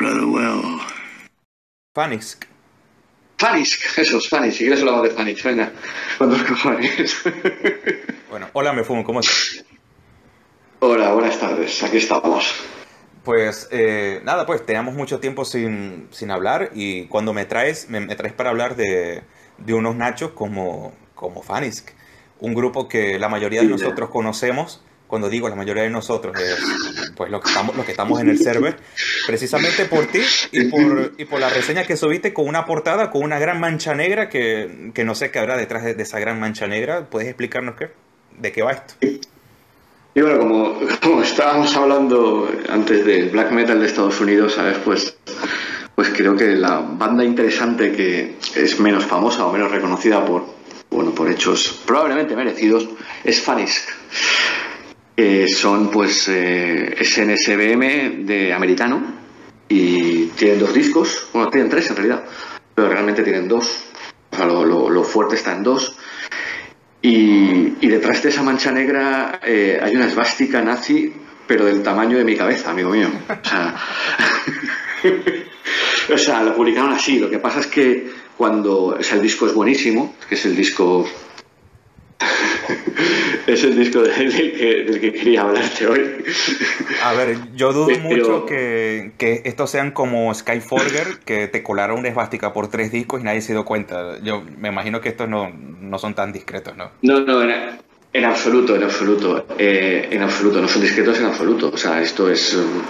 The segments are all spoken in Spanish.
rather well. Fanisk. Fanisk, eso es Fanisk. Si quieres hablamos de Fanisk, venga. Cuando los cojones. Bueno, hola, me fumo, ¿cómo estás? Hola, buenas tardes. Aquí estamos. Pues eh, nada, pues teníamos mucho tiempo sin, sin hablar y cuando me traes, me, me traes para hablar de, de unos nachos como, como Fanisk, un grupo que la mayoría de Sí, nosotros conocemos. Cuando digo la mayoría de nosotros, es pues los que estamos, los que estamos en el server, precisamente por ti y por, la reseña que subiste con una portada con una gran mancha negra que, que no sé qué habrá detrás de, esa gran mancha negra. ¿Puedes explicarnos qué? ¿De qué va esto? Y bueno, como, como estábamos hablando antes del black metal de Estados Unidos, ¿sabes? Pues, pues creo que la banda interesante que es menos famosa o menos reconocida por, bueno, por hechos probablemente merecidos es Fanisk. Eh, son pues eh, SNSBM de americano y tienen dos discos, bueno, tienen tres en realidad, pero realmente tienen dos. O sea, lo, fuerte está en dos. Y, detrás de esa mancha negra eh, hay una esvástica nazi, pero del tamaño de mi cabeza, amigo mío. O sea, o sea, lo publicaron así. Lo que pasa es que cuando. O el disco es buenísimo, que es el disco. es el disco del, que, del que quería hablarte hoy. A ver, yo dudo Pero- mucho que, que estos sean como Skyforger, que te colaron una esvástica por tres discos y nadie se dio cuenta. Yo me imagino que estos no, no son tan discretos, ¿no? No, no, en, en absoluto, en absoluto. Eh, en absoluto, no son discretos en absoluto. O sea, esto es um,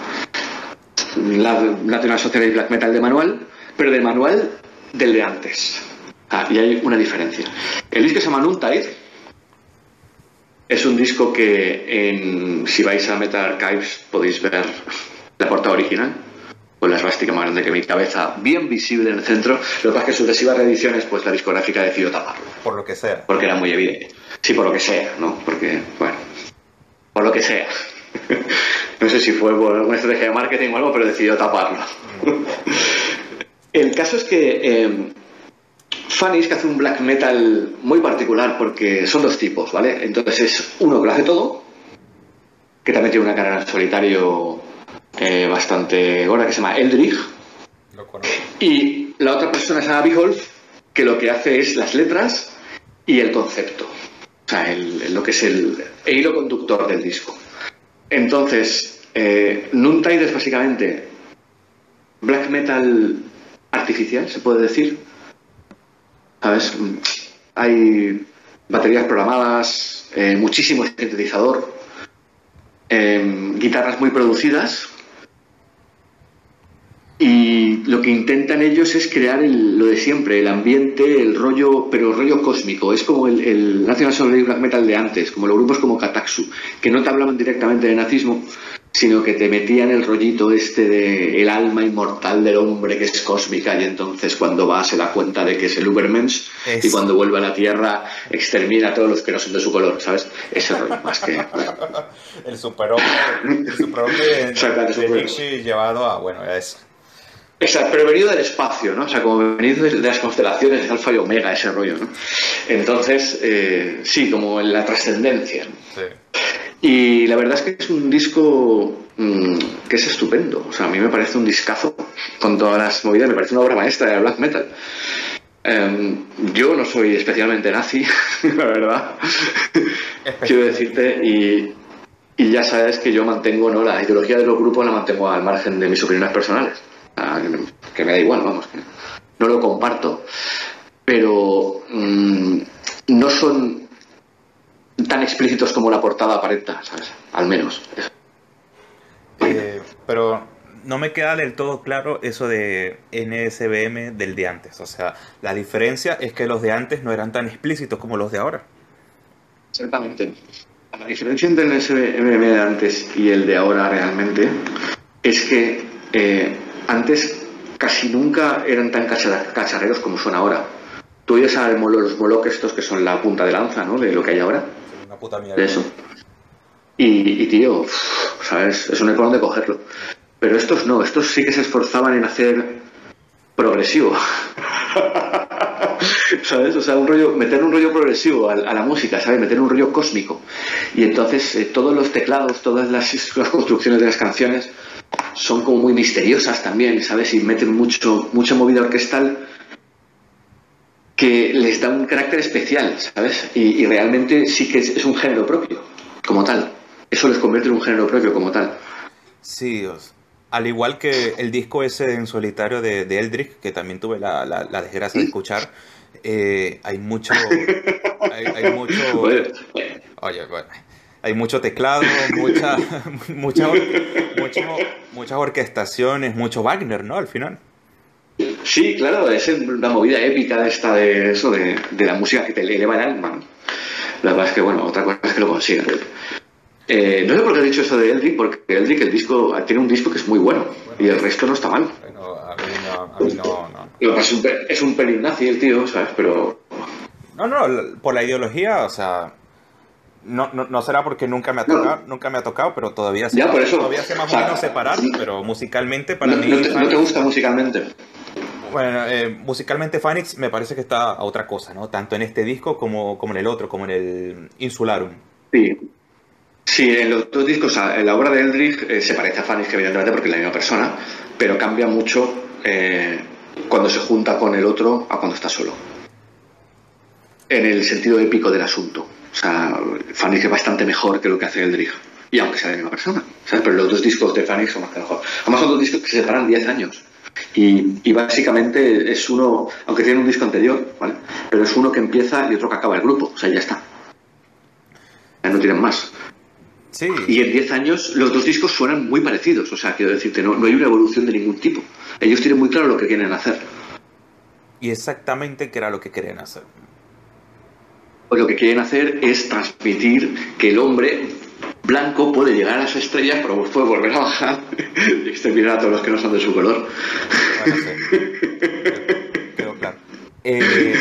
la National Socialist Black Metal de manual, pero del manual del de antes. Ah, y hay una diferencia. El disco se llama Noontide. Es un disco que en, si vais a Metal Archives podéis ver la portada original, con la esvástica más grande que mi cabeza, bien visible en el centro. Lo que pasa es que en sucesivas reediciones, pues la discográfica decidió taparlo Por lo que sea. porque era muy evidente. Sí, por lo que sea, ¿no? Porque, bueno, por lo que sea. no sé si fue por una estrategia de marketing o algo, pero decidió taparlo. El caso es que eh, Fanny que hace un black metal muy particular porque son dos tipos, ¿vale? Entonces es uno que lo hace todo, que también tiene una carrera en solitario eh, bastante gorda, que se llama Eldrich, Lo y la otra persona se llama Beholf, que lo que hace es las letras y el concepto. O sea, el- lo que es el, el hilo conductor del disco. Entonces, eh, Noontide es básicamente black metal artificial, se puede decir. ¿Sabes? Hay baterías programadas, eh, muchísimo sintetizador, em, guitarras muy producidas, y lo que intentan ellos es crear el- lo de siempre, el ambiente, el rollo, pero el rollo cósmico. Es como el, el National Socialist Black Metal de antes, como los grupos como Kataksu, que no te hablaban directamente de nazismo, sino que te metían el rollito este de el alma inmortal del hombre que es cósmica y entonces cuando va se da cuenta de que es el Ubermensch y cuando vuelve a la Tierra extermina a todos los que no son de su color, ¿sabes? Ese rollo, más que... El superhombre, el superhombre de, llevado a, bueno, a eso. Exacto, pero venido del espacio, ¿no? O sea, como venido de, las constelaciones de Alfa y Omega, ese rollo, ¿no? Entonces, eh, sí, como en la trascendencia. Sí. Y la verdad es que es un disco mm, que es estupendo. O sea, a mí me parece un discazo con todas las movidas, me parece una obra maestra de black metal. Em, yo no soy especialmente nazi, la verdad. Quiero decirte, y, y ya sabes que yo mantengo, ¿no? La ideología de los grupos la mantengo al margen de mis opiniones personales. Ah, que, me, da igual, vamos, que no lo comparto. Pero mm, no son tan explícitos como la portada aparenta, ¿sabes? Al menos. Eh, pero no me queda del todo claro eso de NSBM del de antes. O sea, la diferencia es que los de antes no eran tan explícitos como los de ahora. Exactamente. La diferencia entre el SBM de antes y el de ahora realmente es que eh, antes casi nunca eran tan cachar- cacharreros como son ahora. Tú oyes a los Moloch estos que son la punta de lanza, ¿no? De lo que hay ahora, Una de eso. Y, y, tío, uf, ¿sabes? Es un eco donde cogerlo. Pero estos no, estos sí que se esforzaban en hacer progresivo. ¿Sabes? O sea, un rollo, meter un rollo progresivo a, a la música, ¿sabes? Meter un rollo cósmico. Y entonces eh, todos los teclados, todas las, las construcciones de las canciones son como muy misteriosas también, ¿sabes? Y meten mucho, mucha movida orquestal que les da un carácter especial, ¿sabes? Y, realmente sí que es, un género propio, como tal. Eso les convierte en un género propio, como tal. Sí, al igual que el disco ese en solitario de, de Eldrick, que también tuve la, la, desgracia de escuchar, eh, hay mucho... Hay, mucho... Oye, bueno hay mucho teclado, mucha, mucha, muchas orquestaciones, mucho Wagner, ¿no? Al final. Sí, claro, es una movida épica de esta de eso, de, la música que te eleva el alma. La verdad es que, bueno, otra cosa es que lo consiga. Eh, no sé por qué he dicho eso de Eldrick, porque Eldrick el disco, tiene un disco que es muy bueno, y el resto no está mal. Bueno, a mí no, a mí no, Es, un, es un pelín nazi el tío, ¿sabes? Pero... No, no, por la ideología, o sea, no, no, no, será porque nunca me ha tocado, nunca me ha tocado, pero todavía sé, todavía sé más o menos separar, pero musicalmente para mí... No te, gusta musicalmente? Bueno, eh, musicalmente Phoenix me parece que está a otra cosa, ¿no? Tanto en este disco como, como en el otro, como en el Insularum. Sí. Sí, en los dos discos, en la obra de Eldridge eh, se parece a Phoenix, evidentemente, porque es la misma persona, pero cambia mucho eh, cuando se junta con el otro a cuando está solo. En el sentido épico del asunto. O sea, Fanny es bastante mejor que lo que hace Eldridge. Y aunque sea la misma persona. ¿sabes? Pero los dos discos de Fanny son que mejor. Además son dos discos que se separan 10 años. Y, básicamente es uno, aunque tiene un disco anterior, ¿vale? Pero es uno que empieza y otro que acaba el grupo. O sea, ya está. Ya no tienen más. Sí. Y en 10 años los dos discos suenan muy parecidos. O sea, quiero decirte, no, no hay una evolución de ningún tipo. Ellos tienen muy claro lo que quieren hacer. Y exactamente qué era lo que querían hacer pues lo que quieren hacer es transmitir que el hombre blanco puede llegar a las estrellas, pero puede volver a bajar y exterminar a todos los que no son de su color. claro. Eh,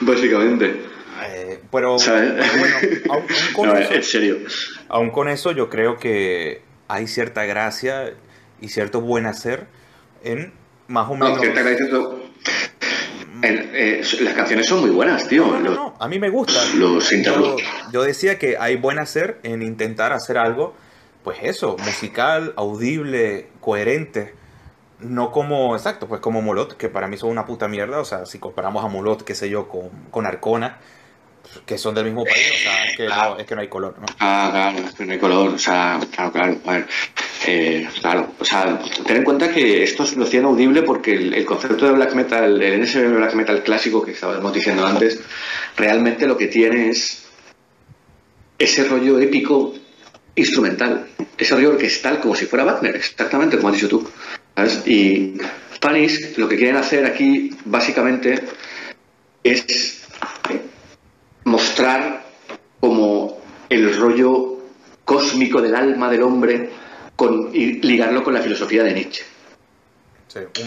Básicamente. Eh, pero, bueno, aún, con eso, en serio. Aún con eso, yo creo que hay cierta gracia y cierto buen hacer en más o menos. Eh, las canciones son muy buenas, tío. No, no, no, a mí me gusta. Los yo, yo decía que hay buen hacer en intentar hacer algo, pues eso, musical, audible, coherente. No como, exacto, pues como Molot, que para mí son una puta mierda. O sea, si comparamos a Molot, qué sé yo, con, con Arcona, que son del mismo país, o sea, es que, no, es que no hay color, ¿no? Ah, claro, es que no hay color, o sea, claro, claro, a ver, eh, claro, o sea, ten en cuenta que esto lo hacían audible porque el, concepto de black metal, el NSB black metal clásico que estábamos diciendo antes, realmente lo que tiene es ese rollo épico instrumental, ese rollo orquestal como si fuera Wagner, exactamente como has dicho tú. Y Spanish lo que quieren hacer aquí básicamente es mostrar como el rollo cósmico del alma del hombre con, y ligarlo con la filosofía de Nietzsche.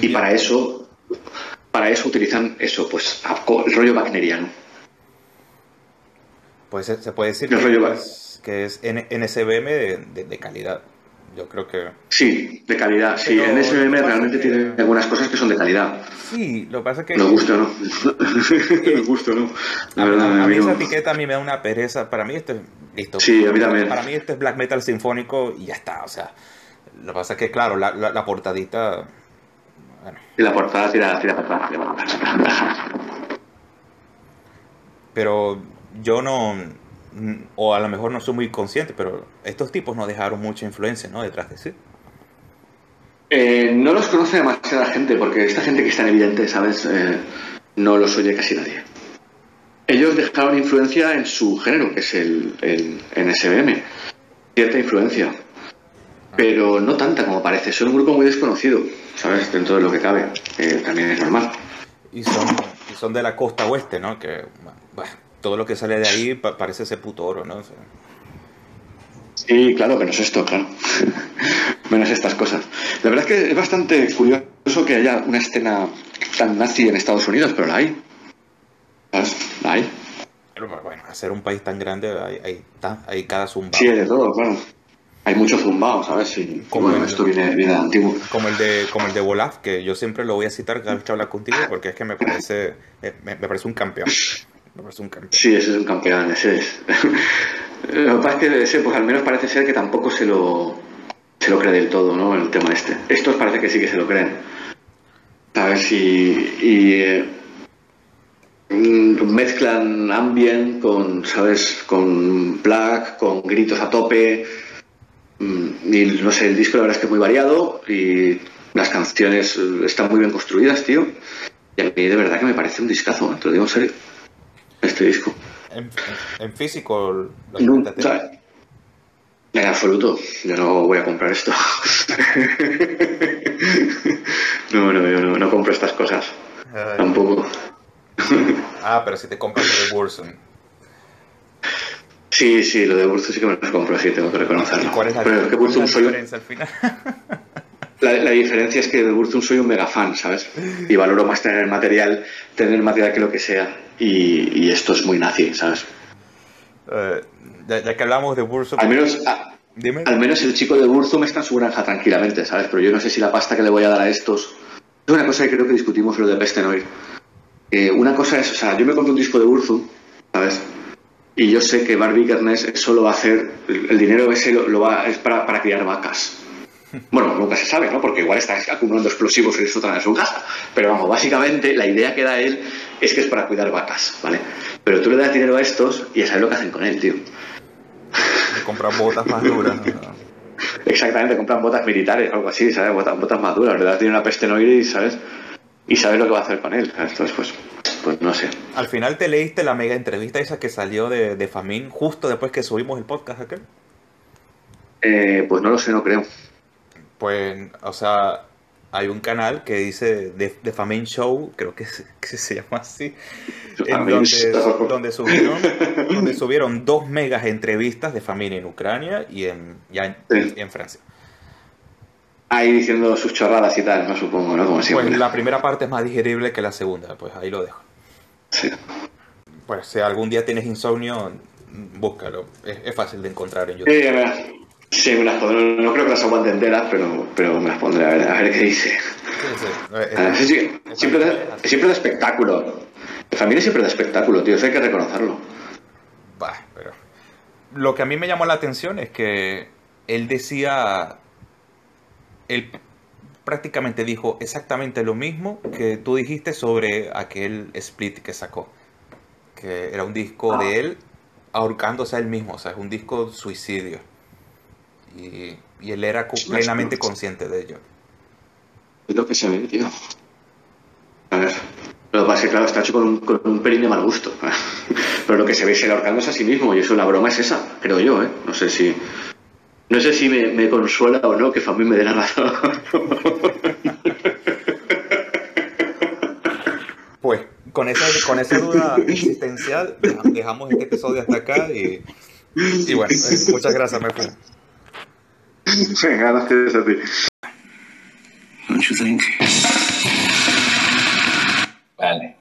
y para eso, para eso utilizan eso, pues el rollo wagneriano. Pues se puede decir que, es, que es NSBM de calidad. Yo creo que... Sí, de calidad. Sí, en SBM realmente tiene algunas cosas que son de calidad. Sí, lo que pasa es que... Nos gusta, ¿no? Nos gusta, ¿no? La verdad, a, mí esa etiqueta a mí me da una pereza. Para mí esto es... Listo. Sí, a mí también. Para mí esto es black metal sinfónico y ya está. O sea, lo que pasa es que, claro, la, la, portadita... Bueno. La portada tira, tira para atrás. Pero yo no o a lo mejor no soy muy consciente, pero estos tipos no dejaron mucha influencia ¿no? detrás de sí. Eh, no los conoce demasiada gente, porque esta gente que es tan evidente, ¿sabes? Eh, no los oye casi nadie. Ellos dejaron influencia en su género, que es el, el NSBM. Cierta influencia. Ah. Pero no tanta como parece. Son un grupo muy desconocido, ¿sabes? Dentro de lo que cabe. también es normal. Y son, y son de la costa oeste, ¿no? Que, bueno, todo lo que sale de ahí parece ese puto oro, ¿no? Sí, claro, menos esto, claro. menos estas cosas. La verdad es que es bastante curioso que haya una escena tan nazi en Estados Unidos, pero la hay. La hay. Pero bueno, hacer un país tan grande hay, hay, hay cada zumbao. Sí, de todo, claro. Hay muchos zumbados, ¿sabes? Sí, como esto viene, viene de antiguo. Como el de, como el de Volaf, que yo siempre lo voy a citar cada vez que hablar contigo, porque es que me parece, me parece un campeón. Sí, ese es un campeón, ese es. lo que pasa es que ese, pues al menos parece ser que tampoco se lo se lo cree del todo, ¿no? El tema este. Estos parece que sí que se lo creen. ¿Sabes? Y, y eh, mm, mezclan ambient con, ¿sabes? Con black, con gritos a tope. Mm, Y no sé, el disco la verdad es que es muy variado y las canciones eh, están muy bien construidas, tío. Y a mí de verdad que me parece un discazo, te lo digo en serio. Este disco. En, físico, sea, en absoluto, yo no voy a comprar esto. no, no, yo no, no compro estas cosas. Ay. Tampoco. Ah, pero si te compras lo de Burzum. Sí, sí, lo de Burzum sí que me lo compro, sí, tengo que ¿Y reconocerlo. cuál es la, Pero es que soy al final? la, la diferencia es que de Burzum soy un mega fan, ¿sabes? Y valoro más tener material, tener material que lo que sea. Y, y esto es muy nazi, ¿sabes? Eh, ya, ya que hablamos de Burzum, Al menos, a- dime. al menos el chico de Burzum está en su granja tranquilamente, ¿sabes? Pero yo no sé si la pasta que le voy a dar a estos. Es una cosa que creo que discutimos lo de Pestenoir. Eh, una cosa es, o sea, yo me compro un disco de Burzum, ¿sabes? Y yo sé que Barbie Kernes eso lo va a hacer, el, el dinero ese lo, lo va, es para, para criar vacas. Bueno, nunca se sabe, ¿no? Porque igual está acumulando explosivos en el sótano de su casa. Pero vamos, básicamente la idea que da él es que es para cuidar vacas, ¿vale? Pero tú le das dinero a estos y ya sabes lo que hacen con él, tío. comprar botas más duras. Exactamente, compran botas militares o algo así, ¿sabes? Botas, botas más duras, ¿verdad? Tiene una peste noire y sabes, y sabes lo que va a hacer con él. Entonces, pues, pues no sé. Al final te leíste la mega entrevista esa que salió de, de Famín justo después que subimos el podcast aquel. Eh, pues no lo sé, no creo. Pues, o sea, hay un canal que dice The, The Famine Show, creo que se, que se llama así, en donde, subieron, donde subieron dos megas entrevistas de Famine en Ucrania y en, Sí. y en Francia. Ahí diciendo sus chorradas y tal, no supongo, ¿no? Como siempre. Pues la primera parte es más digerible que la segunda, pues ahí lo dejo. Sí. Pues si algún día tienes insomnio, búscalo. Es, es fácil de encontrar en YouTube. Las- sí, me las pondré. No, creo que las aguante enteras, pero, pero me las pondré a ver, a ver qué dice. Sí, sí. Ah, siempre, esta- da, siempre da espectáculo. La familia siempre da espectáculo, tío. Eso hay que reconocerlo. Bah, pero lo que a mí me llamó la atención es que él decía, él prácticamente dijo exactamente lo mismo que tú dijiste sobre aquel split que sacó, que era un disco de él ahorcándose a él mismo, o sea, es un disco suicidio. Y, y él era plenamente consciente de ello. Es lo que se ve, tío. A ver. Lo que pasa es que, claro, está hecho con un, con un pelín de mal gusto. Pero lo que se ve es él ahorcándose a sí mismo. Y eso, la broma es esa, creo yo, ¿eh? No sé si. No sé si me, me consuela o no que Famín me dé la razón. Pues con esa, con esa duda existencial deja- dejamos este episodio hasta acá y, y bueno, eh, muchas gracias, me fui. Don't you think? Vale.